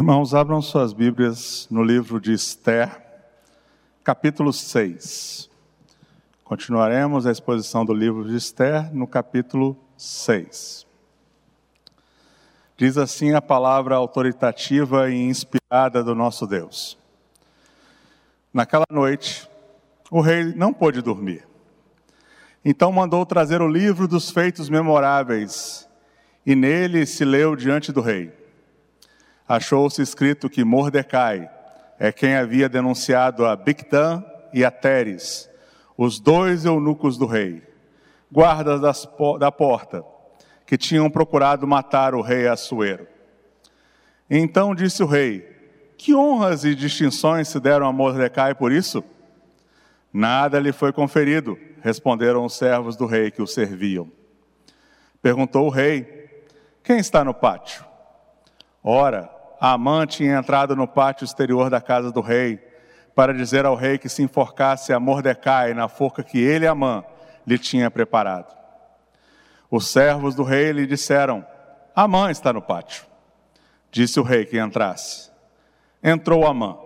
Irmãos, abram suas Bíblias no livro de Esther, capítulo 6. Continuaremos a exposição do livro de Esther no capítulo 6. Diz assim a palavra autoritativa e inspirada do nosso Deus. Naquela noite, o rei não pôde dormir. Então mandou trazer o livro dos feitos memoráveis, e nele se leu diante do rei achou-se escrito que Mordecai é quem havia denunciado a Bictã e a Teres, os dois eunucos do rei, guardas das, da porta, que tinham procurado matar o rei Assuero. Então disse o rei: Que honras e distinções se deram a Mordecai por isso? Nada lhe foi conferido, responderam os servos do rei que o serviam. Perguntou o rei: Quem está no pátio? Ora, Amã tinha entrado no pátio exterior da casa do rei para dizer ao rei que se enforcasse a Mordecai na forca que ele, Amã, lhe tinha preparado. Os servos do rei lhe disseram: Amã está no pátio. Disse o rei que entrasse. Entrou Amã.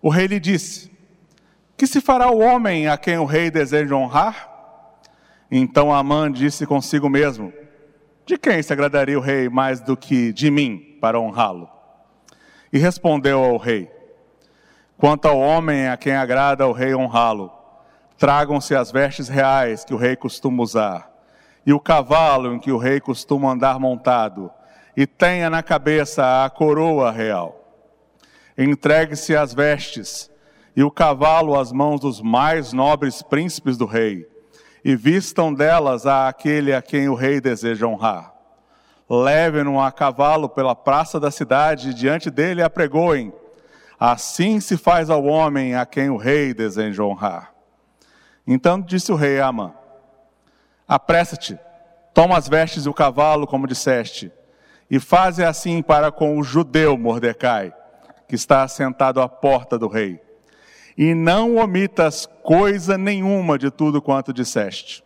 O rei lhe disse: Que se fará o homem a quem o rei deseja honrar? Então Amã disse consigo mesmo: De quem se agradaria o rei mais do que de mim para honrá-lo? E respondeu ao rei: Quanto ao homem a quem agrada o rei honrá-lo, tragam-se as vestes reais que o rei costuma usar, e o cavalo em que o rei costuma andar montado, e tenha na cabeça a coroa real. Entregue-se as vestes e o cavalo às mãos dos mais nobres príncipes do rei, e vistam delas a aquele a quem o rei deseja honrar levem-no a cavalo pela praça da cidade e diante dele apregoem. Assim se faz ao homem a quem o rei deseja honrar. Então disse o rei a Amã: Apressa-te, toma as vestes e o cavalo, como disseste, e faze assim para com o judeu Mordecai, que está sentado à porta do rei. E não omitas coisa nenhuma de tudo quanto disseste.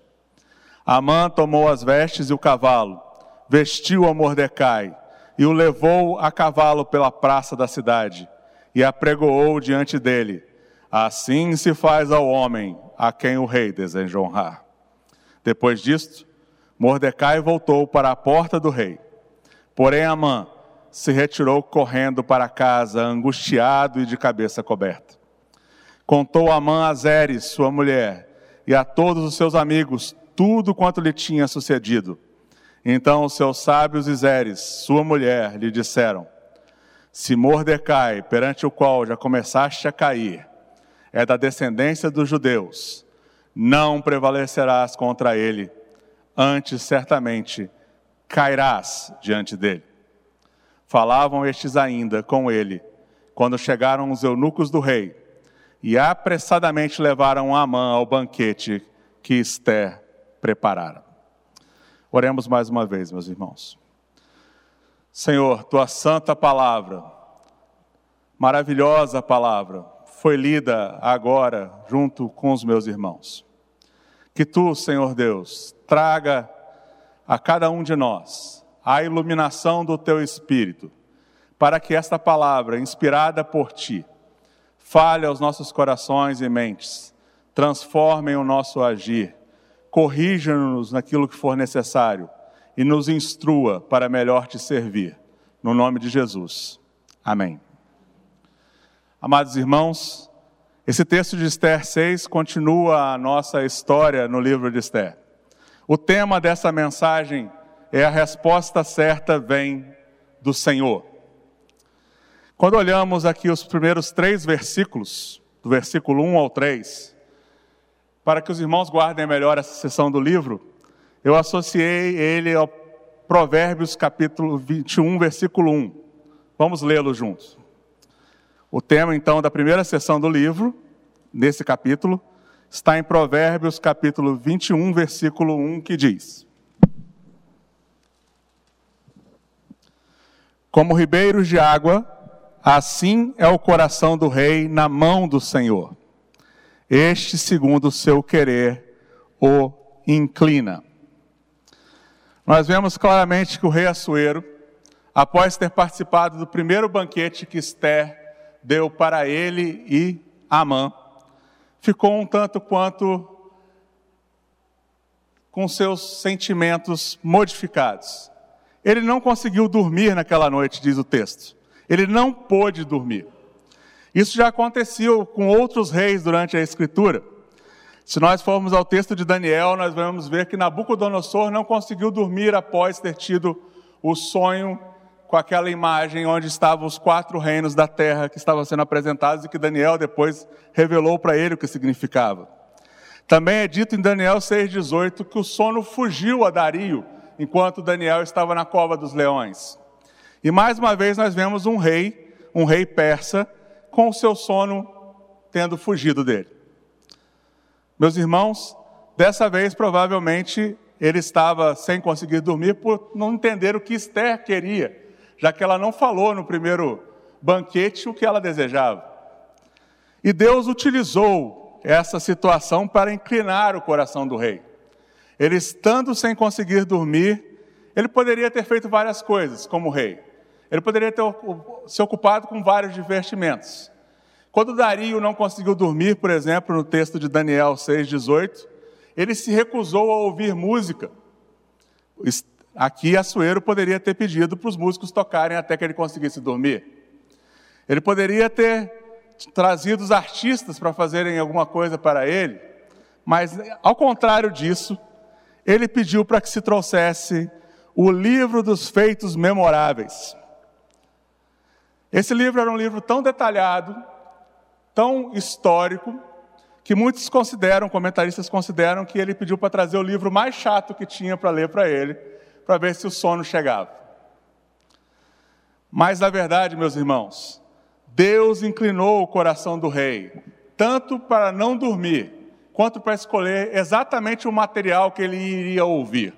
Amã tomou as vestes e o cavalo, vestiu a Mordecai e o levou a cavalo pela praça da cidade e apregoou diante dele. Assim se faz ao homem a quem o rei deseja honrar. Depois disto, Mordecai voltou para a porta do rei. Porém, Amã se retirou correndo para casa, angustiado e de cabeça coberta. Contou Amã a Zeres, sua mulher, e a todos os seus amigos tudo quanto lhe tinha sucedido então os seus sábios Zeres, sua mulher, lhe disseram: Se Mordecai, perante o qual já começaste a cair, é da descendência dos judeus, não prevalecerás contra ele, antes certamente cairás diante dele. Falavam estes ainda com ele, quando chegaram os eunucos do rei, e apressadamente levaram Amã ao banquete que Esther preparara. Oremos mais uma vez, meus irmãos. Senhor, tua santa palavra, maravilhosa palavra, foi lida agora junto com os meus irmãos. Que tu, Senhor Deus, traga a cada um de nós a iluminação do teu espírito, para que esta palavra, inspirada por ti, fale aos nossos corações e mentes, transforme o nosso agir corrija-nos naquilo que for necessário e nos instrua para melhor te servir. No nome de Jesus. Amém. Amados irmãos, esse texto de Esther 6 continua a nossa história no livro de Esther. O tema dessa mensagem é a resposta certa vem do Senhor. Quando olhamos aqui os primeiros três versículos, do versículo 1 ao 3, para que os irmãos guardem melhor essa sessão do livro, eu associei ele ao Provérbios capítulo 21, versículo 1. Vamos lê-lo juntos. O tema, então, da primeira sessão do livro, nesse capítulo, está em Provérbios capítulo 21, versículo 1, que diz: Como ribeiros de água, assim é o coração do rei na mão do Senhor este, segundo o seu querer, o inclina. Nós vemos claramente que o rei Assuero, após ter participado do primeiro banquete que Esther deu para ele e Amã, ficou um tanto quanto com seus sentimentos modificados. Ele não conseguiu dormir naquela noite, diz o texto. Ele não pôde dormir. Isso já aconteceu com outros reis durante a Escritura. Se nós formos ao texto de Daniel, nós vamos ver que Nabucodonosor não conseguiu dormir após ter tido o sonho com aquela imagem onde estavam os quatro reinos da terra que estavam sendo apresentados e que Daniel depois revelou para ele o que significava. Também é dito em Daniel 6,18 que o sono fugiu a Dario enquanto Daniel estava na cova dos leões. E mais uma vez nós vemos um rei, um rei persa, com o seu sono tendo fugido dele. Meus irmãos, dessa vez provavelmente ele estava sem conseguir dormir por não entender o que Esther queria já que ela não falou no primeiro banquete o que ela desejava. E Deus utilizou essa situação para inclinar o coração do rei. Ele estando sem conseguir dormir, ele poderia ter feito várias coisas como rei. Ele poderia ter se ocupado com vários divertimentos. Quando Dario não conseguiu dormir, por exemplo, no texto de Daniel 6,18, ele se recusou a ouvir música. Aqui, Açoeiro poderia ter pedido para os músicos tocarem até que ele conseguisse dormir. Ele poderia ter trazido os artistas para fazerem alguma coisa para ele, mas, ao contrário disso, ele pediu para que se trouxesse o livro dos feitos memoráveis. Esse livro era um livro tão detalhado, tão histórico, que muitos consideram, comentaristas consideram, que ele pediu para trazer o livro mais chato que tinha para ler para ele, para ver se o sono chegava. Mas, na verdade, meus irmãos, Deus inclinou o coração do rei, tanto para não dormir, quanto para escolher exatamente o material que ele iria ouvir.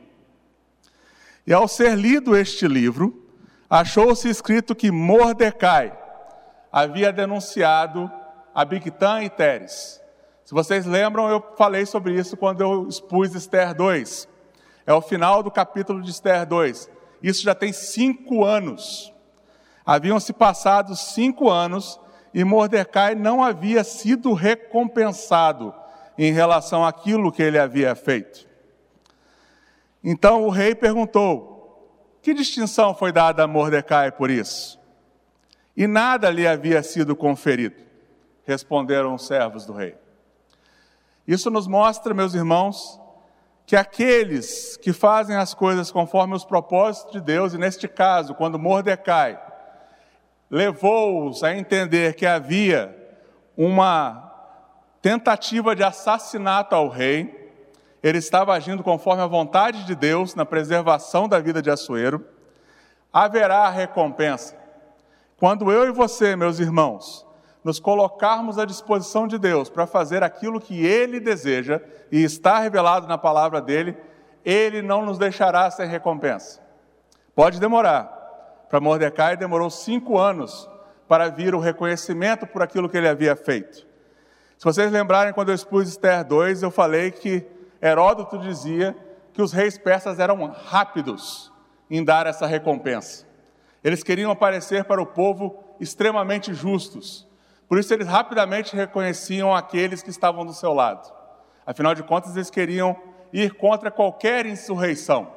E ao ser lido este livro, achou-se escrito que Mordecai havia denunciado a Bigtan e Teres. Se vocês lembram, eu falei sobre isso quando eu expus Esther 2. É o final do capítulo de Esther 2. Isso já tem cinco anos. Haviam se passado cinco anos e Mordecai não havia sido recompensado em relação àquilo que ele havia feito. Então o rei perguntou: que distinção foi dada a Mordecai por isso? E nada lhe havia sido conferido, responderam os servos do rei. Isso nos mostra, meus irmãos, que aqueles que fazem as coisas conforme os propósitos de Deus, e neste caso, quando Mordecai levou-os a entender que havia uma tentativa de assassinato ao rei, ele estava agindo conforme a vontade de Deus na preservação da vida de Assuero, haverá recompensa. Quando eu e você, meus irmãos, nos colocarmos à disposição de Deus para fazer aquilo que Ele deseja e está revelado na palavra dele, Ele não nos deixará sem recompensa. Pode demorar. Para Mordecai demorou cinco anos para vir o reconhecimento por aquilo que ele havia feito. Se vocês lembrarem, quando eu expus Esther 2, eu falei que Heródoto dizia que os reis persas eram rápidos em dar essa recompensa. Eles queriam aparecer para o povo extremamente justos. Por isso, eles rapidamente reconheciam aqueles que estavam do seu lado. Afinal de contas, eles queriam ir contra qualquer insurreição.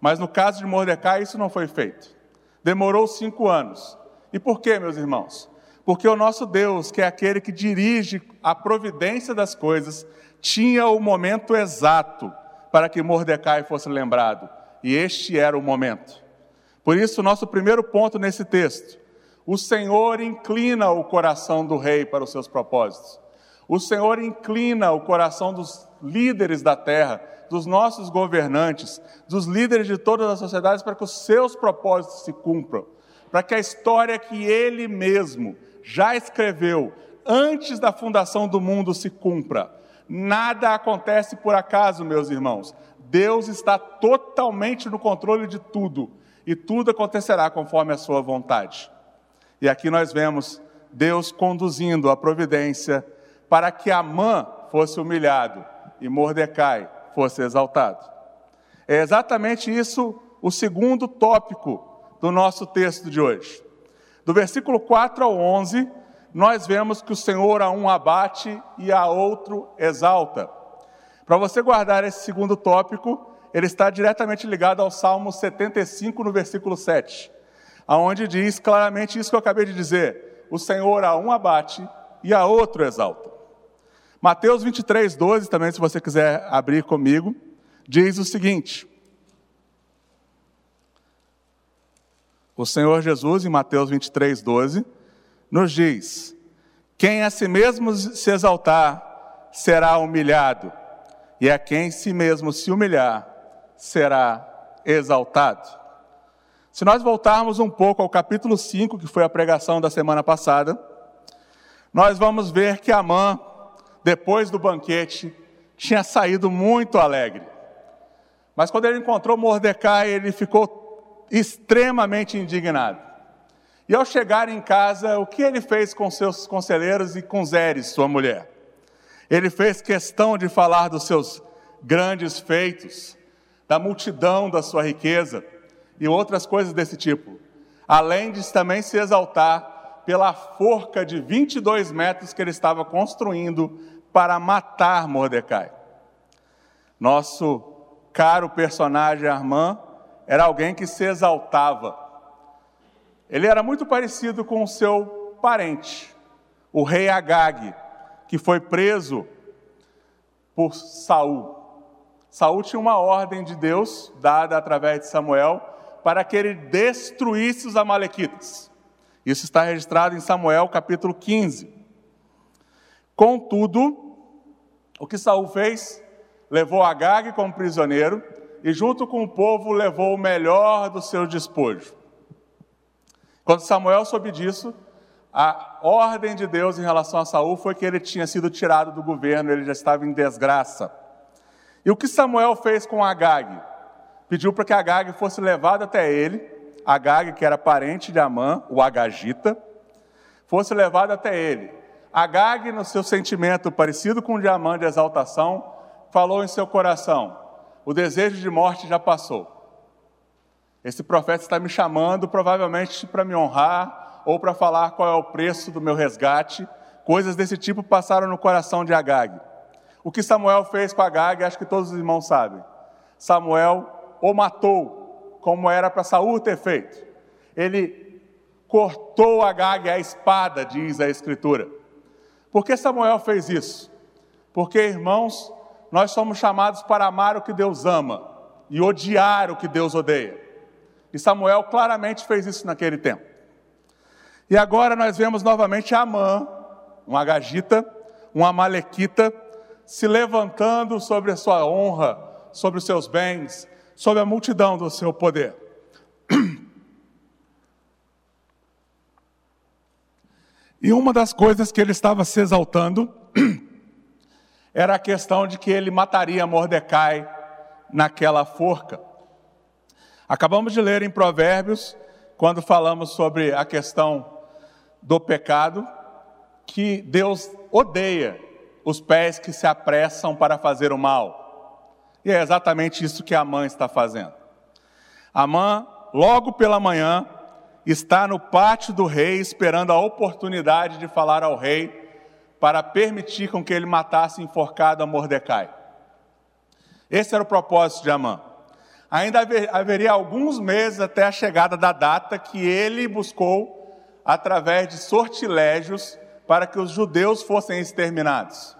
Mas no caso de Mordecai, isso não foi feito. Demorou cinco anos. E por quê, meus irmãos? Porque o nosso Deus, que é aquele que dirige a providência das coisas, tinha o momento exato para que Mordecai fosse lembrado. E este era o momento. Por isso, nosso primeiro ponto nesse texto o Senhor inclina o coração do rei para os seus propósitos. O Senhor inclina o coração dos líderes da terra, dos nossos governantes, dos líderes de todas as sociedades para que os seus propósitos se cumpram, para que a história que ele mesmo já escreveu antes da fundação do mundo se cumpra. Nada acontece por acaso, meus irmãos. Deus está totalmente no controle de tudo e tudo acontecerá conforme a sua vontade. E aqui nós vemos Deus conduzindo a providência para que Amã fosse humilhado e Mordecai fosse exaltado. É exatamente isso o segundo tópico do nosso texto de hoje. Do versículo 4 ao 11, nós vemos que o Senhor a um abate e a outro exalta. Para você guardar esse segundo tópico, ele está diretamente ligado ao Salmo 75, no versículo 7, aonde diz claramente isso que eu acabei de dizer: o Senhor a um abate e a outro exalta. Mateus 23, 12, também, se você quiser abrir comigo, diz o seguinte: O Senhor Jesus, em Mateus 23, 12, nos diz: Quem a si mesmo se exaltar será humilhado, e a quem si mesmo se humilhar será exaltado. Se nós voltarmos um pouco ao capítulo 5, que foi a pregação da semana passada, nós vamos ver que Amã, depois do banquete, tinha saído muito alegre. Mas quando ele encontrou Mordecai, ele ficou extremamente indignado. E ao chegar em casa, o que ele fez com seus conselheiros e com Zeres, sua mulher? Ele fez questão de falar dos seus grandes feitos, da multidão da sua riqueza e outras coisas desse tipo, além de também se exaltar pela forca de 22 metros que ele estava construindo para matar Mordecai. Nosso caro personagem Armand era alguém que se exaltava. Ele era muito parecido com o seu parente, o rei Agag, que foi preso por Saul. Saul tinha uma ordem de Deus dada através de Samuel para que ele destruísse os amalequitas. Isso está registrado em Samuel capítulo 15. Contudo, o que Saul fez? Levou Agag como prisioneiro e, junto com o povo, levou o melhor do seu despojo. Quando Samuel soube disso, a ordem de Deus em relação a Saul foi que ele tinha sido tirado do governo, ele já estava em desgraça. E o que Samuel fez com Agag? Pediu para que Agag fosse levado até ele, Agag, que era parente de Amã, o Agagita, fosse levado até ele. Agag, no seu sentimento parecido com o de Amã de exaltação, falou em seu coração: o desejo de morte já passou. Esse profeta está me chamando, provavelmente para me honrar ou para falar qual é o preço do meu resgate. Coisas desse tipo passaram no coração de Agag. O que Samuel fez com Agag, acho que todos os irmãos sabem. Samuel o matou, como era para Saul ter feito. Ele cortou Agag a espada, diz a Escritura. Por que Samuel fez isso? Porque, irmãos, nós somos chamados para amar o que Deus ama e odiar o que Deus odeia. E Samuel claramente fez isso naquele tempo. E agora nós vemos novamente Amã, um agagita, um amalequita, se levantando sobre a sua honra, sobre os seus bens, sobre a multidão do seu poder. E uma das coisas que ele estava se exaltando era a questão de que ele mataria Mordecai naquela forca. Acabamos de ler em Provérbios, quando falamos sobre a questão do pecado, que Deus odeia os pés que se apressam para fazer o mal. E é exatamente isso que a mãe está fazendo. A mãe, logo pela manhã, está no pátio do rei esperando a oportunidade de falar ao rei para permitir com que ele matasse enforcado a Mordecai. Esse era o propósito de Amã. Ainda haveria alguns meses até a chegada da data que ele buscou através de sortilégios para que os judeus fossem exterminados.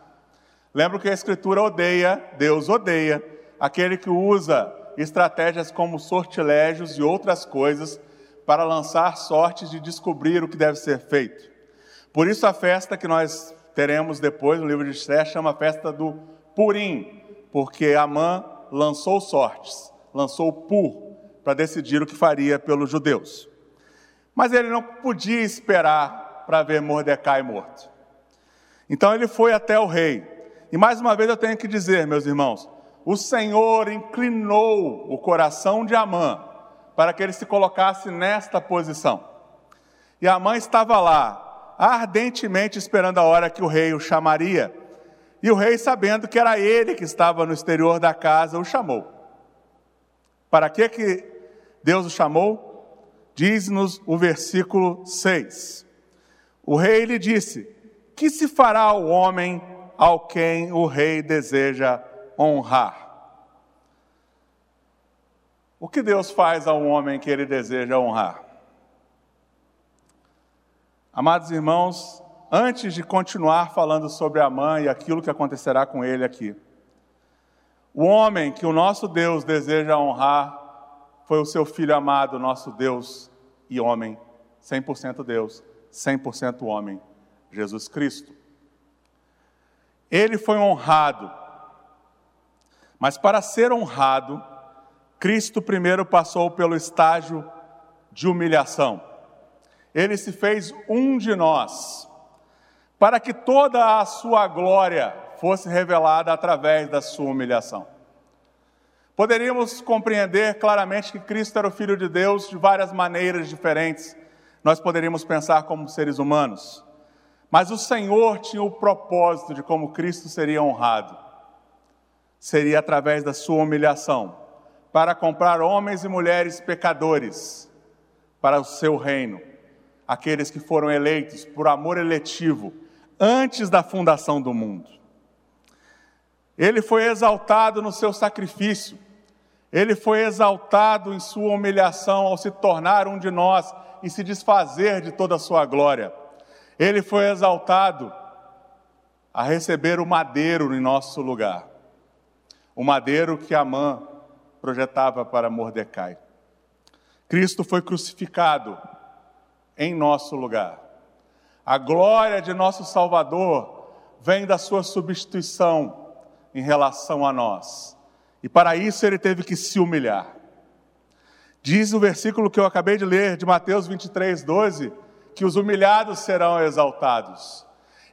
Lembro que a Escritura odeia, Deus odeia, aquele que usa estratégias como sortilégios e outras coisas para lançar sortes de descobrir o que deve ser feito. Por isso, a festa que nós teremos depois no livro de Esther, chama a festa do Purim, porque Amã lançou sortes, lançou o Pur, para decidir o que faria pelos judeus. Mas ele não podia esperar para ver Mordecai morto. Então ele foi até o rei. E mais uma vez eu tenho que dizer, meus irmãos, o Senhor inclinou o coração de Amã para que ele se colocasse nesta posição. E Amã estava lá, ardentemente esperando a hora que o rei o chamaria. E o rei, sabendo que era ele que estava no exterior da casa, o chamou. Para que, que Deus o chamou? Diz-nos o versículo 6. O rei lhe disse: Que se fará ao homem ao quem o rei deseja honrar? O que Deus faz ao homem que ele deseja honrar? Amados irmãos, antes de continuar falando sobre Amã e aquilo que acontecerá com ele aqui, o homem que o nosso Deus deseja honrar foi o seu filho amado, nosso Deus e homem, 100% Deus, 100% homem, Jesus Cristo. Ele foi honrado, mas para ser honrado, Cristo primeiro passou pelo estágio de humilhação ele se fez um de nós, para que toda a sua glória fosse revelada através da sua humilhação. Poderíamos compreender claramente que Cristo era o Filho de Deus de várias maneiras diferentes. Nós poderíamos pensar como seres humanos. Mas o Senhor tinha o propósito de como Cristo seria honrado. Seria através da sua humilhação, para comprar homens e mulheres pecadores para o seu reino aqueles que foram eleitos por amor eletivo antes da fundação do mundo. Ele foi exaltado no seu sacrifício, ele foi exaltado em sua humilhação ao se tornar um de nós e se desfazer de toda a sua glória. Ele foi exaltado a receber o madeiro em nosso lugar, o madeiro que Amã projetava para Mordecai. Cristo foi crucificado em nosso lugar. A glória de nosso Salvador vem da sua substituição em relação a nós. E para isso ele teve que se humilhar. Diz o versículo que eu acabei de ler, de Mateus 23, 12, que os humilhados serão exaltados.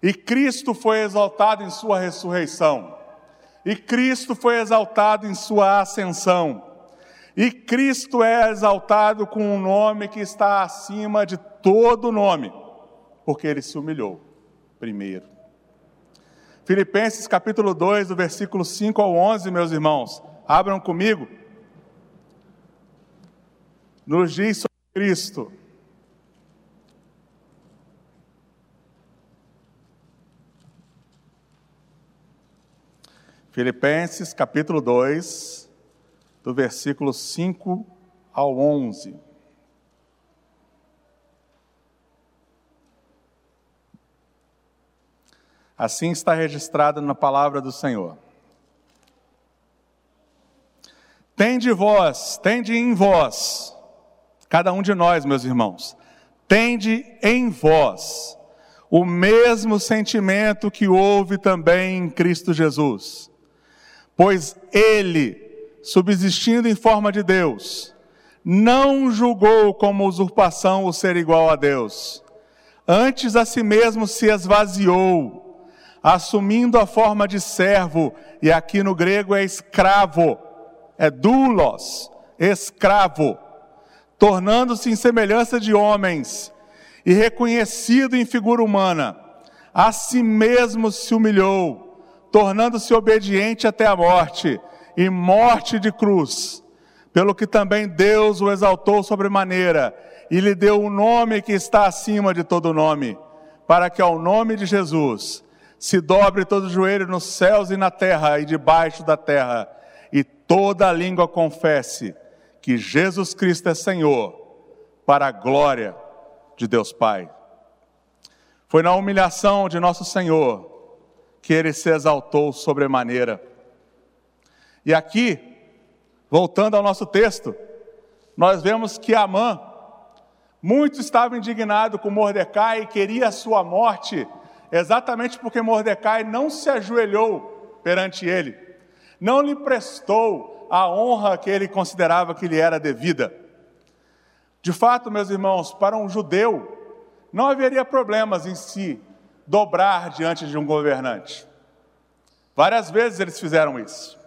E Cristo foi exaltado em sua ressurreição. E Cristo foi exaltado em sua ascensão. E Cristo é exaltado com um nome que está acima de todo nome, porque ele se humilhou primeiro. Filipenses capítulo 2, do versículo 5 ao 11, meus irmãos, abram comigo. Nos diz sobre Cristo. Filipenses capítulo 2, do versículo 5 ao 11. Assim está registrado na palavra do Senhor. Tende vós, tende em vós, cada um de nós, meus irmãos, tende em vós o mesmo sentimento que houve também em Cristo Jesus. Pois ele, subsistindo em forma de Deus, não julgou como usurpação o ser igual a Deus. Antes a si mesmo se esvaziou assumindo a forma de servo, e aqui no grego é escravo, é doulos, escravo, tornando-se em semelhança de homens e reconhecido em figura humana, a si mesmo se humilhou, tornando-se obediente até a morte e morte de cruz, pelo que também Deus o exaltou sobremaneira e lhe deu o um nome que está acima de todo nome, para que ao nome de Jesus se dobre todo o joelho nos céus e na terra e debaixo da terra, e toda a língua confesse que Jesus Cristo é Senhor, para a glória de Deus Pai. Foi na humilhação de nosso Senhor que ele se exaltou sobremaneira. E aqui, voltando ao nosso texto, nós vemos que Amã, muito estava indignado com Mordecai e queria a sua morte exatamente porque Mordecai não se ajoelhou perante ele, não lhe prestou a honra que ele considerava que lhe era devida. De fato, meus irmãos, para um judeu, não haveria problemas em se dobrar diante de um governante. Várias vezes eles fizeram isso.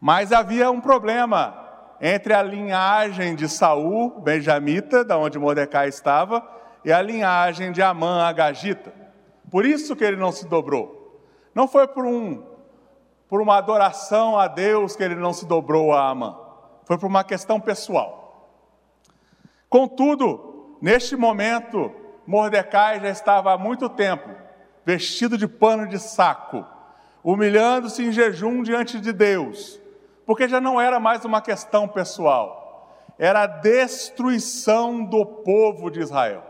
Mas havia um problema entre a linhagem de Saul, benjamita, da onde Mordecai estava, e a linhagem de Amã, agagita. Por isso que ele não se dobrou. Não foi por, um, por uma adoração a Deus que ele não se dobrou a Amã. Foi por uma questão pessoal. Contudo, neste momento, Mordecai já estava há muito tempo vestido de pano de saco, humilhando-se em jejum diante de Deus, porque já não era mais uma questão pessoal, era a destruição do povo de Israel.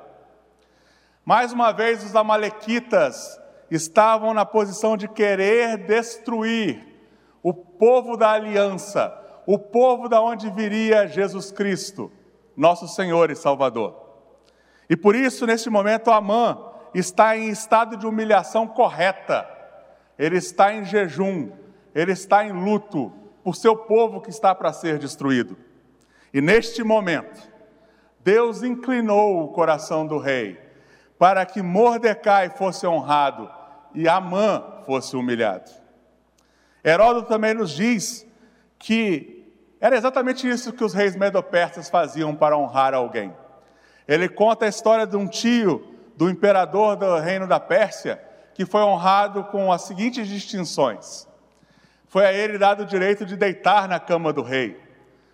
Mais uma vez, os Amalequitas estavam na posição de querer destruir o povo da aliança, o povo da onde viria Jesus Cristo, nosso Senhor e Salvador. E por isso, neste momento, Amã está em estado de humilhação correta, ele está em jejum, ele está em luto por seu povo que está para ser destruído. E neste momento, Deus inclinou o coração do rei para que Mordecai fosse honrado e Amã fosse humilhado. Heródoto também nos diz que era exatamente isso que os reis medo-persas faziam para honrar alguém. Ele conta a história de um tio do imperador do reino da Pérsia que foi honrado com as seguintes distinções: foi a ele dado o direito de deitar na cama do rei,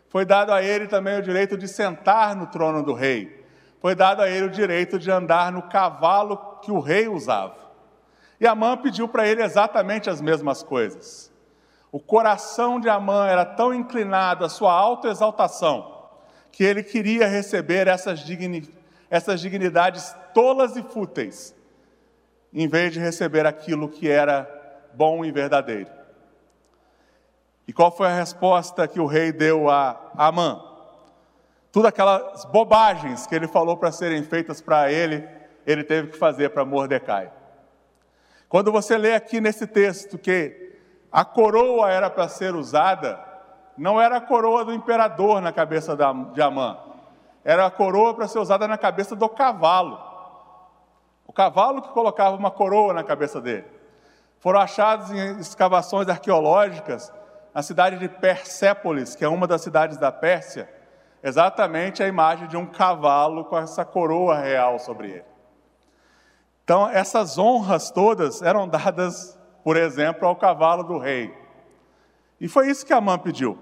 foi dado a ele também o direito de sentar no trono do rei, foi dado a ele o direito de andar no cavalo que o rei usava. E Amã pediu para ele exatamente as mesmas coisas. O coração de Amã era tão inclinado à sua autoexaltação que ele queria receber essas, digni essas dignidades tolas e fúteis, em vez de receber aquilo que era bom e verdadeiro. E qual foi a resposta que o rei deu a Amã? Tudo aquelas bobagens que ele falou para serem feitas para ele, ele teve que fazer para Mordecai. Quando você lê aqui nesse texto que a coroa era para ser usada, não era a coroa do imperador na cabeça de Amã, era a coroa para ser usada na cabeça do cavalo. O cavalo que colocava uma coroa na cabeça dele. Foram achados em escavações arqueológicas na cidade de Persépolis, que é uma das cidades da Pérsia, exatamente a imagem de um cavalo com essa coroa real sobre ele. Então, essas honras todas eram dadas, por exemplo, ao cavalo do rei. E foi isso que Amã pediu,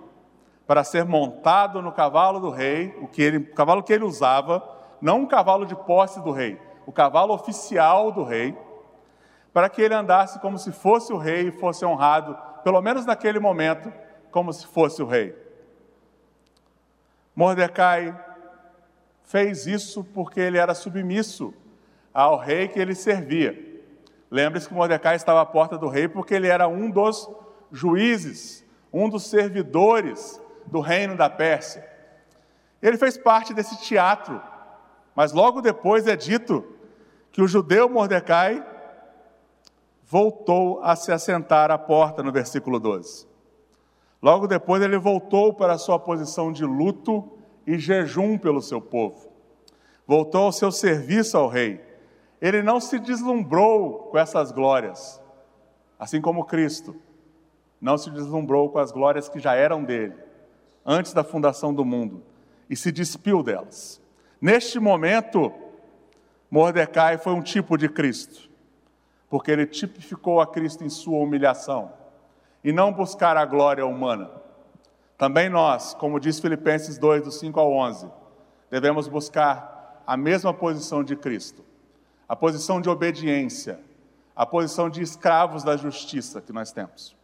para ser montado no cavalo do rei, o, que ele, o cavalo que ele usava, não um cavalo de posse do rei, o cavalo oficial do rei, para que ele andasse como se fosse o rei e fosse honrado, pelo menos naquele momento, como se fosse o rei. Mordecai fez isso porque ele era submisso ao rei que ele servia. Lembre-se que Mordecai estava à porta do rei porque ele era um dos juízes, um dos servidores do reino da Pérsia. Ele fez parte desse teatro, mas logo depois é dito que o judeu Mordecai voltou a se assentar à porta, no versículo 12. Logo depois, ele voltou para a sua posição de luto e jejum pelo seu povo. Voltou ao seu serviço ao rei. Ele não se deslumbrou com essas glórias, assim como Cristo não se deslumbrou com as glórias que já eram dele, antes da fundação do mundo, e se despiu delas. Neste momento, Mordecai foi um tipo de Cristo, porque ele tipificou a Cristo em sua humilhação e não buscar a glória humana. Também nós, como diz Filipenses 2, do 5 ao 11, devemos buscar a mesma posição de Cristo, a posição de obediência, a posição de escravos da justiça que nós temos.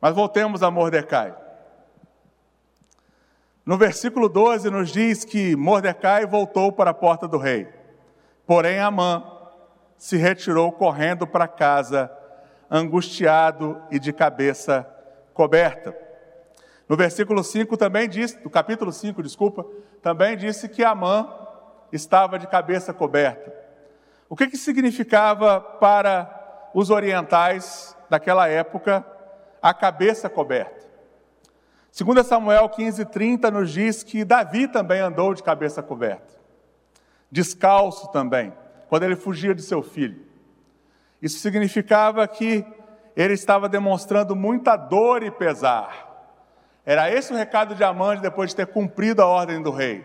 Mas voltemos a Mordecai. No versículo 12 nos diz que Mordecai voltou para a porta do rei. Porém, Amã se retirou correndo para casa angustiado e de cabeça coberta. No versículo 5 também diz, no capítulo 5, desculpa, também disse que Amã estava de cabeça coberta. O que, que significava para os orientais daquela época a cabeça coberta? Segundo Samuel 15:30 nos diz que Davi também andou de cabeça coberta. Descalço também, quando ele fugia de seu filho. Isso significava que ele estava demonstrando muita dor e pesar. Era esse o recado de Amande depois de ter cumprido a ordem do rei.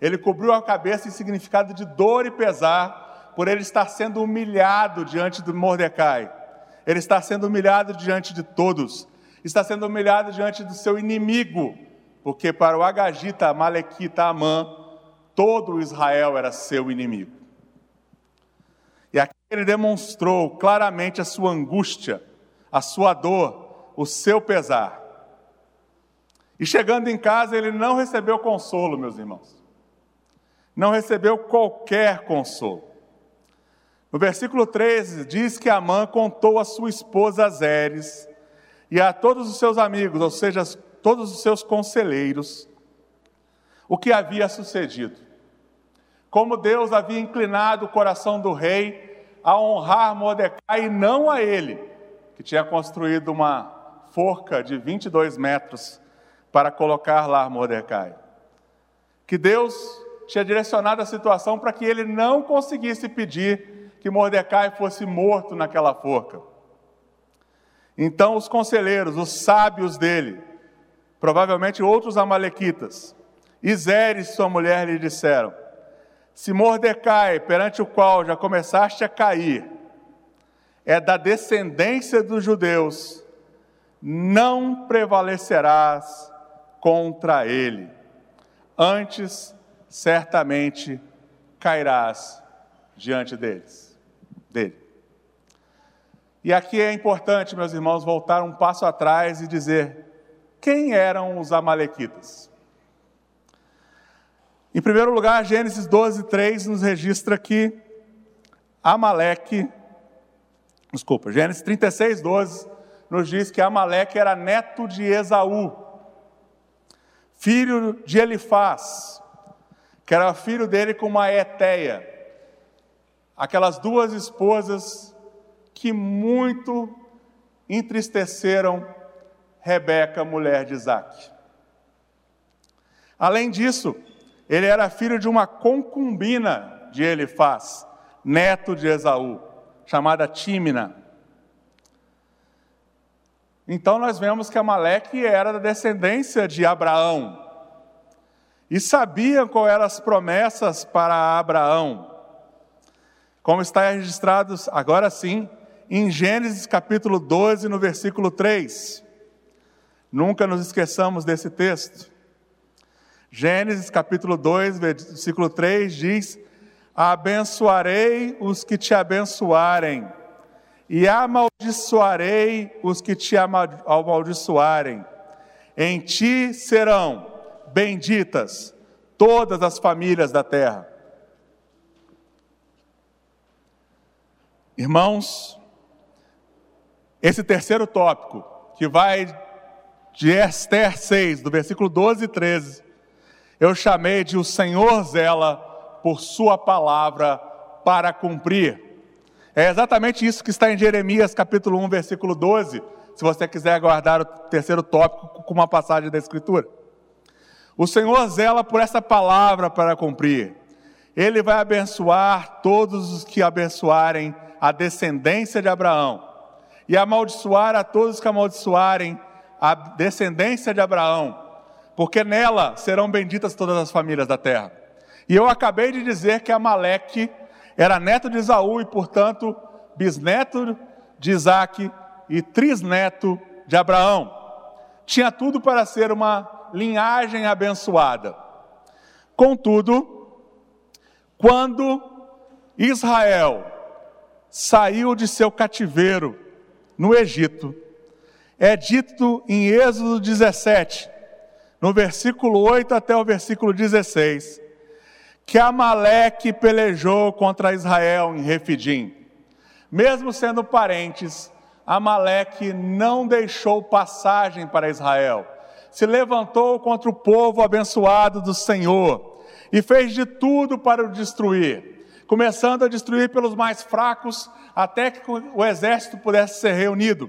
Ele cobriu a cabeça em significado de dor e pesar por ele estar sendo humilhado diante de Mordecai. Ele está sendo humilhado diante de todos. Está sendo humilhado diante do seu inimigo, porque para o Agagita, Malequita, Amã, todo Israel era seu inimigo. Ele demonstrou claramente a sua angústia, a sua dor, o seu pesar. E chegando em casa, ele não recebeu consolo, meus irmãos. Não recebeu qualquer consolo. No versículo 13, diz que Amã contou a sua esposa Zeres e a todos os seus amigos, ou seja, todos os seus conselheiros, o que havia sucedido. Como Deus havia inclinado o coração do rei a honrar Mordecai e não a ele, que tinha construído uma forca de 22 metros para colocar lá Mordecai. Que Deus tinha direcionado a situação para que ele não conseguisse pedir que Mordecai fosse morto naquela forca. Então os conselheiros, os sábios dele, provavelmente outros amalequitas, Zeres, sua mulher, lhe disseram: Se Mordecai, perante o qual já começaste a cair, é da descendência dos judeus, não prevalecerás contra ele. Antes, certamente cairás diante deles, dele. E aqui é importante, meus irmãos, voltar um passo atrás e dizer quem eram os amalequitas. Em primeiro lugar, Gênesis 12, 3 nos registra que Amaleque, desculpa, Gênesis 36, 12 nos diz que Amaleque era neto de Esaú, filho de Elifaz, que era filho dele com uma Eteia, aquelas duas esposas que muito entristeceram Rebeca, mulher de Isaac. Além disso, ele era filho de uma concubina de Elifaz, neto de Esaú, chamada Tímina. Então nós vemos que Amaleque era da descendência de Abraão. E sabia qual eram as promessas para Abraão. Como está registrado agora sim em Gênesis capítulo 12, no versículo 3. Nunca nos esqueçamos desse texto. Gênesis capítulo 2, versículo 3 diz: Abençoarei os que te abençoarem, e amaldiçoarei os que te amaldiçoarem. Em ti serão benditas todas as famílias da terra. Irmãos, esse terceiro tópico, que vai de Esther 6, do versículo 12 e 13, eu chamei de o Senhor zela por Sua palavra para cumprir. É exatamente isso que está em Jeremias capítulo 1, versículo 12, se você quiser guardar o terceiro tópico com uma passagem da Escritura. O Senhor zela por essa palavra para cumprir. Ele vai abençoar todos os que abençoarem a descendência de Abraão, e amaldiçoar a todos que amaldiçoarem a descendência de Abraão porque nela serão benditas todas as famílias da terra. E eu acabei de dizer que Amaleque era neto de Isaú e, portanto, bisneto de Isaac e trisneto de Abraão. Tinha tudo para ser uma linhagem abençoada. Contudo, quando Israel saiu de seu cativeiro no Egito, é dito em Êxodo 17, no versículo 8 até o versículo 16, que Amaleque pelejou contra Israel em Refidim. Mesmo sendo parentes, Amaleque não deixou passagem para Israel. Se levantou contra o povo abençoado do Senhor e fez de tudo para o destruir, começando a destruir pelos mais fracos até que o exército pudesse ser reunido.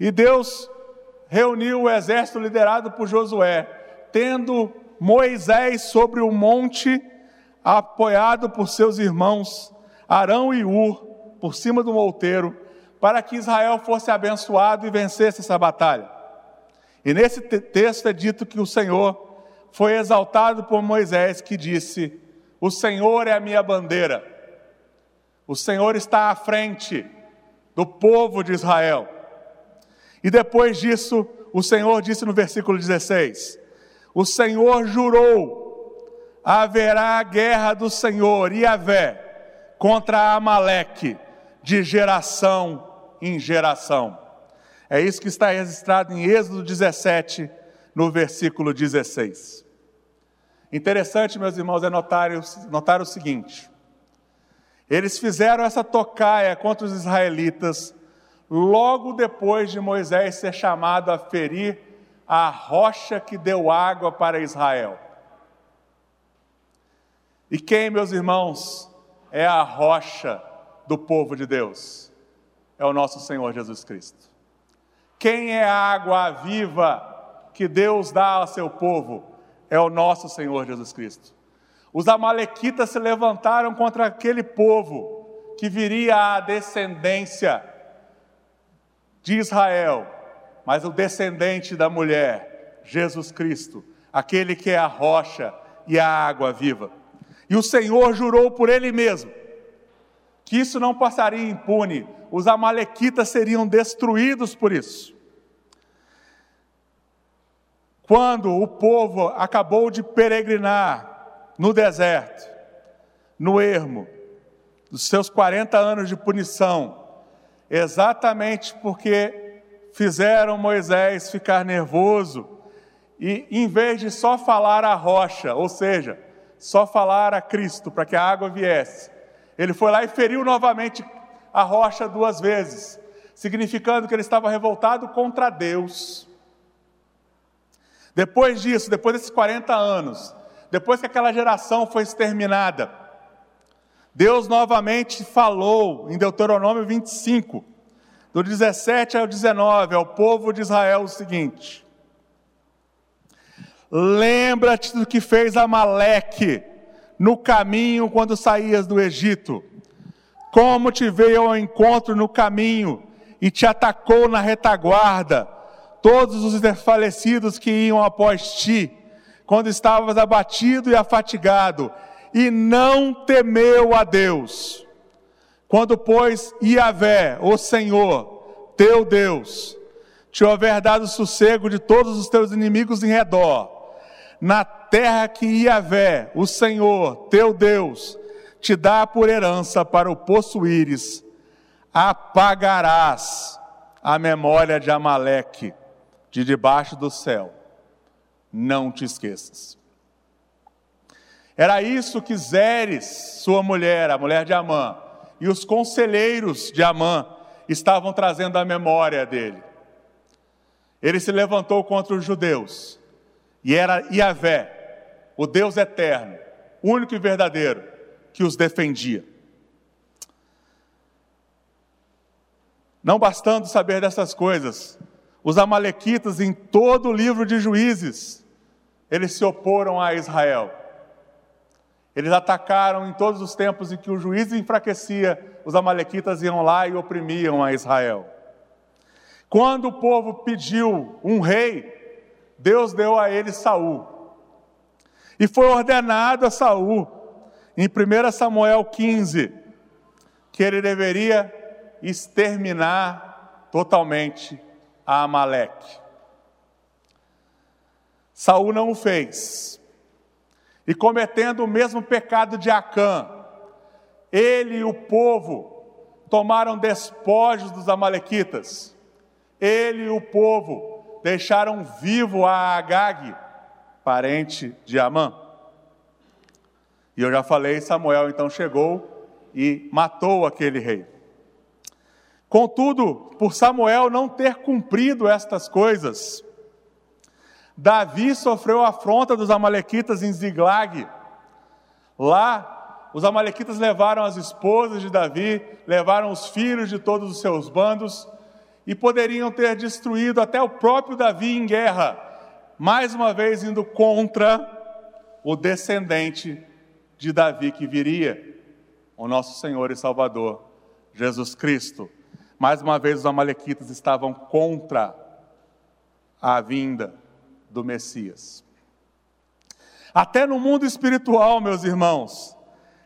E Deus reuniu o exército liderado por Josué, tendo Moisés sobre o monte, apoiado por seus irmãos Arão e Ur, por cima do outeiro, para que Israel fosse abençoado e vencesse essa batalha. E nesse texto é dito que o Senhor foi exaltado por Moisés, que disse: O Senhor é a minha bandeira, o Senhor está à frente do povo de Israel. E depois disso, o Senhor disse no versículo 16: O Senhor jurou haverá guerra do Senhor, Iavé, contra Amaleque, de geração em geração. É isso que está registrado em Êxodo 17, no versículo 16. Interessante, meus irmãos, é notar, notar o seguinte: eles fizeram essa tocaia contra os israelitas logo depois de Moisés ser chamado a ferir a rocha que deu água para Israel. E quem, meus irmãos, é a rocha do povo de Deus? É o nosso Senhor Jesus Cristo. Quem é a água viva que Deus dá ao seu povo? É o nosso Senhor Jesus Cristo. Os Amalequitas se levantaram contra aquele povo que viria a descendência de Israel, mas o descendente da mulher, Jesus Cristo, aquele que é a rocha e a água viva. E o Senhor jurou por ele mesmo que isso não passaria impune, os Amalequitas seriam destruídos por isso. Quando o povo acabou de peregrinar no deserto, no ermo, dos seus 40 anos de punição, exatamente porque fizeram Moisés ficar nervoso e, em vez de só falar a rocha, ou seja, só falar a Cristo para que a água viesse, ele foi lá e feriu novamente a rocha duas vezes, significando que ele estava revoltado contra Deus. Depois disso, depois desses 40 anos, depois que aquela geração foi exterminada, Deus novamente falou em Deuteronômio 25, do 17 ao 19, ao povo de Israel o seguinte: Lembra-te do que fez Amaleque no caminho quando saías do Egito, como te veio ao encontro no caminho e te atacou na retaguarda, todos os desfalecidos que iam após ti, quando estavas abatido e afatigado, e não temeu a Deus. Quando, pois, Iavé, o Senhor, teu Deus, te houver dado sossego de todos os teus inimigos em redor, na terra que Iavé, o Senhor, teu Deus, te dá por herança para o possuíres, apagarás a memória de Amaleque de debaixo do céu. Não te esqueças. Era isso que Zeres, sua mulher, a mulher de Amã, e os conselheiros de Amã estavam trazendo à memória dele. Ele se levantou contra os judeus, e era Iavé, o Deus eterno, único e verdadeiro, que os defendia. Não bastando saber dessas coisas, os Amalequitas, em todo o livro de Juízes, eles se oporam a Israel eles atacaram em todos os tempos em que o juiz enfraquecia, os amalequitas iam lá e oprimiam a Israel. Quando o povo pediu um rei, Deus deu a ele Saul. E foi ordenado a Saul, em 1 Samuel 15, que ele deveria exterminar totalmente a Amaleque. Saul não o fez e cometendo o mesmo pecado de Acã, ele e o povo tomaram despojos dos amalequitas. Ele e o povo deixaram vivo a Agag, parente de Amã. E eu já falei, Samuel então chegou e matou aquele rei. Contudo, por Samuel não ter cumprido estas coisas, Davi sofreu a afronta dos amalequitas em Ziglag. Lá, os amalequitas levaram as esposas de Davi, levaram os filhos de todos os seus bandos e poderiam ter destruído até o próprio Davi em guerra, mais uma vez indo contra o descendente de Davi que viria, o nosso Senhor e Salvador, Jesus Cristo. Mais uma vez os amalequitas estavam contra a vinda do Messias. Até no mundo espiritual, meus irmãos,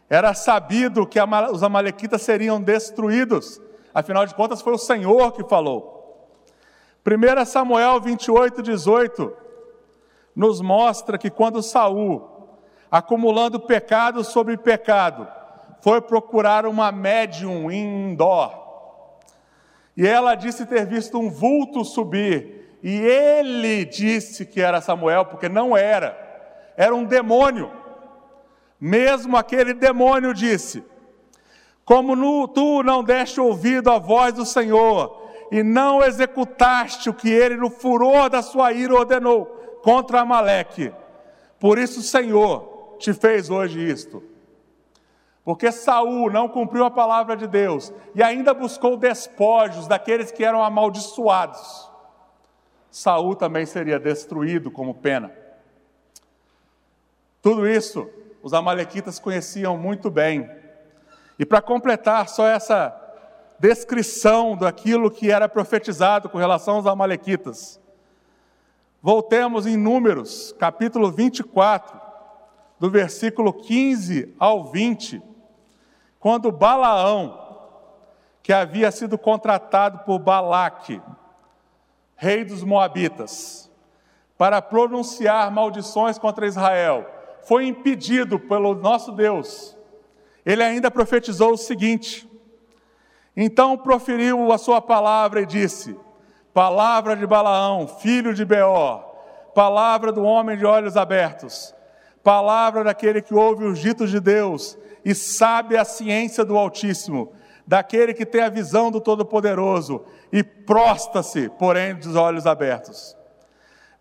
era sabido que os Amalequitas seriam destruídos, afinal de contas, foi o Senhor que falou. 1 Samuel 28, 18 nos mostra que quando Saul acumulando pecado sobre pecado, foi procurar uma médium em Indó. E ela disse ter visto um vulto subir, e ele disse que era Samuel, porque não era, era um demônio. Mesmo aquele demônio disse: Como no, tu não deste ouvido à voz do Senhor, e não executaste o que ele, no furor da sua ira, ordenou contra Amaleque, por isso o Senhor te fez hoje isto. Porque Saul não cumpriu a palavra de Deus e ainda buscou despojos daqueles que eram amaldiçoados. Saul também seria destruído como pena. Tudo isso os amalequitas conheciam muito bem. E para completar só essa descrição daquilo que era profetizado com relação aos amalequitas, voltemos em Números, capítulo 24, do versículo 15 ao 20 quando Balaão, que havia sido contratado por Balaque, rei dos Moabitas, para pronunciar maldições contra Israel, foi impedido pelo nosso Deus. Ele ainda profetizou o seguinte: então proferiu a sua palavra e disse: Palavra de Balaão, filho de Beor, palavra do homem de olhos abertos, palavra daquele que ouve os ditos de Deus e sabe a ciência do Altíssimo, daquele que tem a visão do Todo-Poderoso e prosta-se, porém, dos olhos abertos.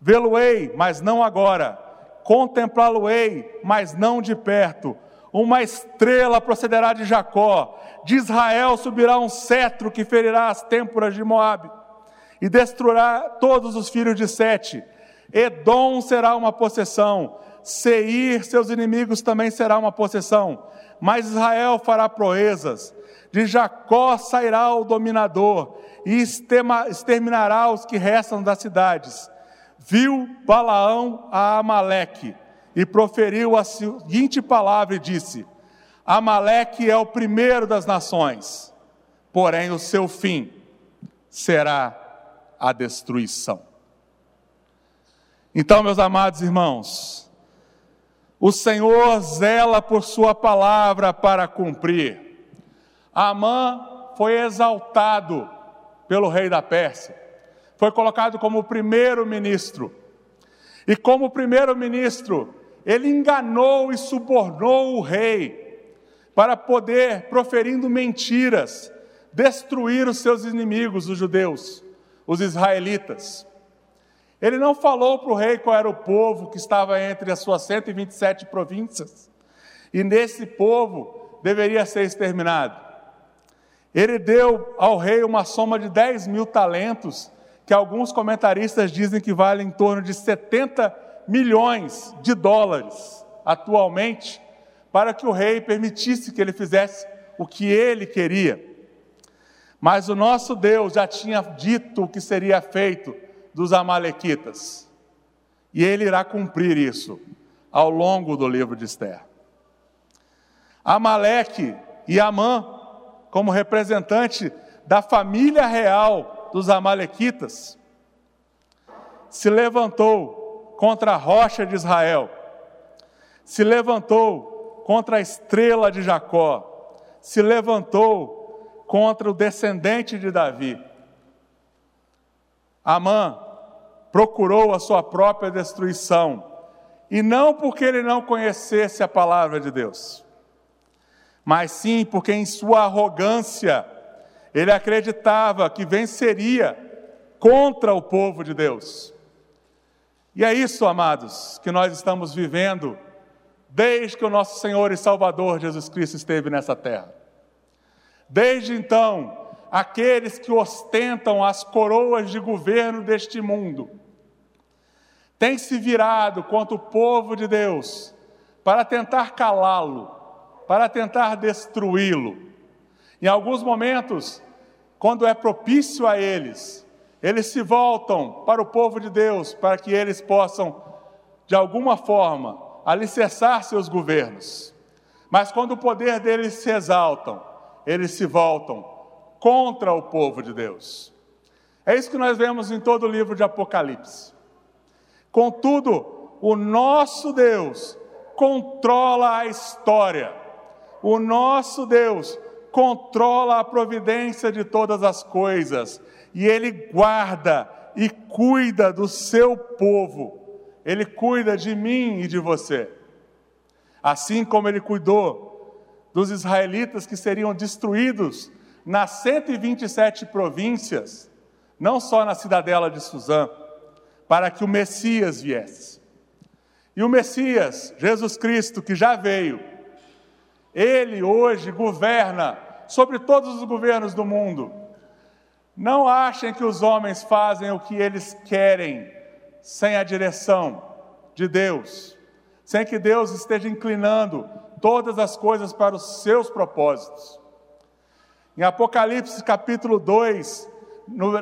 Vê-lo-ei, mas não agora, contemplá-lo-ei, mas não de perto. Uma estrela procederá de Jacó, de Israel subirá um cetro que ferirá as têmporas de Moabe e destruirá todos os filhos de Sete. Edom será uma possessão, Seir, seus inimigos, também será uma possessão mas Israel fará proezas, de Jacó sairá o dominador, e exterminará os que restam das cidades. Viu Balaão a Amaleque, e proferiu a seguinte palavra e disse: Amaleque é o primeiro das nações, porém o seu fim será a destruição. Então, meus amados irmãos, o Senhor zela por sua palavra para cumprir. Amã foi exaltado pelo rei da Pérsia. Foi colocado como primeiro-ministro. E como primeiro-ministro, ele enganou e subornou o rei para poder, proferindo mentiras, destruir os seus inimigos, os judeus, os israelitas. Ele não falou para o rei qual era o povo que estava entre as suas 127 províncias, e nesse povo deveria ser exterminado. Ele deu ao rei uma soma de 10 mil talentos, que alguns comentaristas dizem que vale em torno de 70 milhões de dólares atualmente, para que o rei permitisse que ele fizesse o que ele queria. Mas o nosso Deus já tinha dito o que seria feito dos Amalequitas. E ele irá cumprir isso ao longo do livro de Esther. Amaleque e Amã, como representante da família real dos Amalequitas, se levantou contra a rocha de Israel, se levantou contra a estrela de Jacó, se levantou contra o descendente de Davi. Amã procurou a sua própria destruição, e não porque ele não conhecesse a palavra de Deus, mas sim porque em sua arrogância ele acreditava que venceria contra o povo de Deus. E é isso, amados, que nós estamos vivendo desde que o nosso Senhor e Salvador Jesus Cristo esteve nessa terra. Desde então, aqueles que ostentam as coroas de governo deste mundo, têm se virado contra o povo de Deus para tentar calá-lo, para tentar destruí-lo. Em alguns momentos, quando é propício a eles, eles se voltam para o povo de Deus para que eles possam, de alguma forma, alicerçar seus governos. Mas quando o poder deles se exaltam, eles se voltam contra o povo de Deus. É isso que nós vemos em todo o livro de Apocalipse. Contudo, o nosso Deus controla a história. O nosso Deus controla a providência de todas as coisas e ele guarda e cuida do seu povo. Ele cuida de mim e de você. Assim como ele cuidou dos israelitas que seriam destruídos nas 127 províncias, não só na cidadela de Suzã, para que o Messias viesse. E o Messias, Jesus Cristo, que já veio, ele hoje governa sobre todos os governos do mundo. Não achem que os homens fazem o que eles querem sem a direção de Deus, sem que Deus esteja inclinando todas as coisas para os seus propósitos. Em Apocalipse capítulo 2,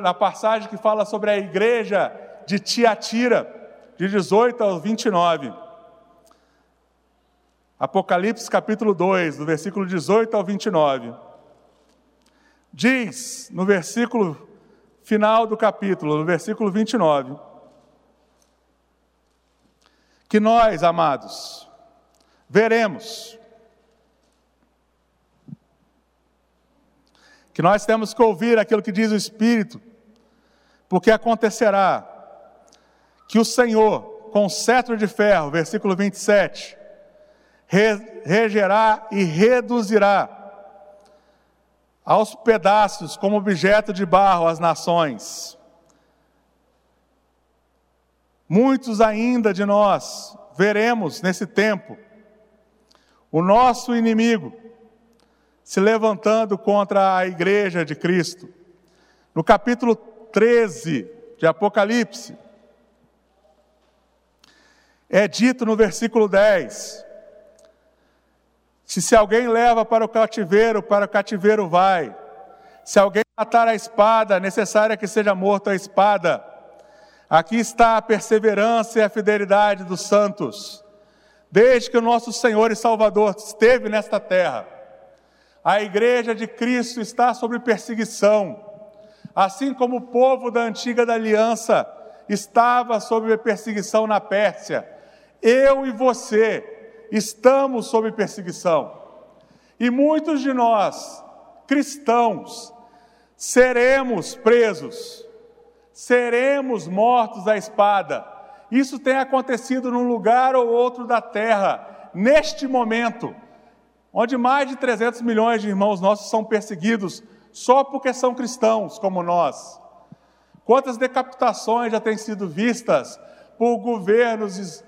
na passagem que fala sobre a igreja de Tiatira, de 18 ao 29. Apocalipse capítulo 2, do versículo 18 ao 29. Diz no versículo final do capítulo, no versículo 29, que nós, amados, veremos que nós temos que ouvir aquilo que diz o Espírito, porque acontecerá que o Senhor, com cetro de ferro, versículo 27, regerá e reduzirá aos pedaços como objeto de barro as nações. Muitos ainda de nós veremos nesse tempo o nosso inimigo se levantando contra a igreja de Cristo. No capítulo 13 de Apocalipse, é dito no versículo 10: se, se alguém leva para o cativeiro, para o cativeiro vai. Se alguém matar a espada, é necessário que seja morto a espada. Aqui está a perseverança e a fidelidade dos santos. Desde que o nosso Senhor e Salvador esteve nesta terra, a igreja de Cristo está sob perseguição, assim como o povo da antiga da aliança estava sob perseguição na Pérsia. Eu e você estamos sob perseguição. E muitos de nós, cristãos, seremos presos, seremos mortos à espada. Isso tem acontecido num lugar ou outro da terra, neste momento, onde mais de 300 milhões de irmãos nossos são perseguidos só porque são cristãos como nós. Quantas decapitações já têm sido vistas por governos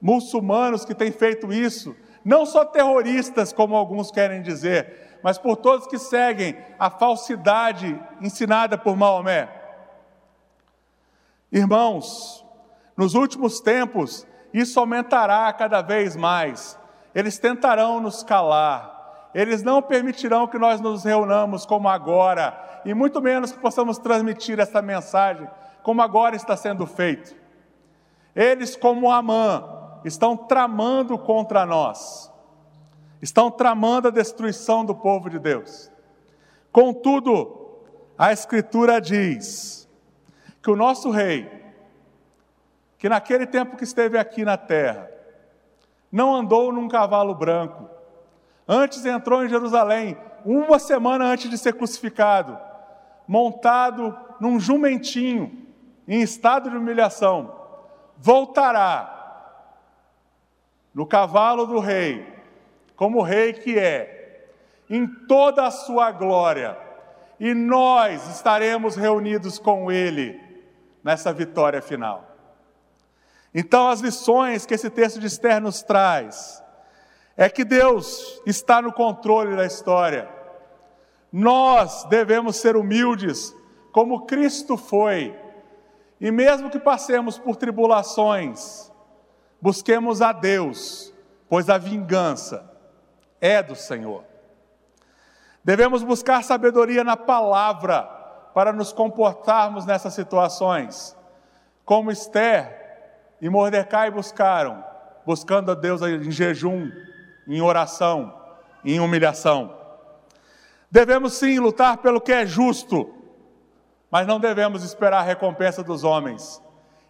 muçulmanos que têm feito isso, não só terroristas, como alguns querem dizer, mas por todos que seguem a falsidade ensinada por Maomé. Irmãos, nos últimos tempos, isso aumentará cada vez mais. Eles tentarão nos calar, eles não permitirão que nós nos reunamos como agora, e muito menos que possamos transmitir essa mensagem como agora está sendo feito. Eles, como Amã, estão tramando contra nós, estão tramando a destruição do povo de Deus. Contudo, a Escritura diz que o nosso rei, que naquele tempo que esteve aqui na terra, não andou num cavalo branco, antes entrou em Jerusalém, uma semana antes de ser crucificado, montado num jumentinho, em estado de humilhação, voltará no cavalo do rei, como rei que é, em toda a sua glória, e nós estaremos reunidos com ele nessa vitória final. Então, as lições que esse texto de Esther nos traz é que Deus está no controle da história. Nós devemos ser humildes, como Cristo foi, e mesmo que passemos por tribulações, Busquemos a Deus, pois a vingança é do Senhor. Devemos buscar sabedoria na palavra para nos comportarmos nessas situações, como Esther e Mordecai buscaram, buscando a Deus em jejum, em oração, em humilhação. Devemos sim lutar pelo que é justo, mas não devemos esperar a recompensa dos homens,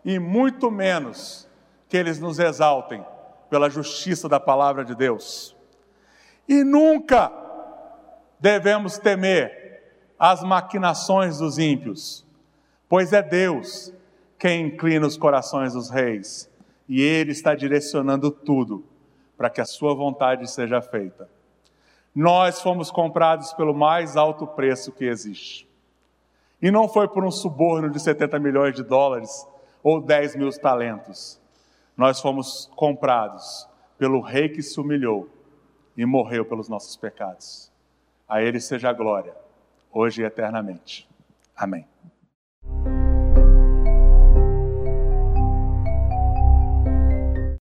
e muito menos que eles nos exaltem pela justiça da palavra de Deus. E nunca devemos temer as maquinações dos ímpios, pois é Deus quem inclina os corações dos reis, e Ele está direcionando tudo para que a Sua vontade seja feita. Nós fomos comprados pelo mais alto preço que existe. E não foi por um suborno de 70 milhões de dólares ou 10 mil talentos. Nós fomos comprados pelo Rei que se humilhou e morreu pelos nossos pecados. A Ele seja a glória, hoje e eternamente. Amém.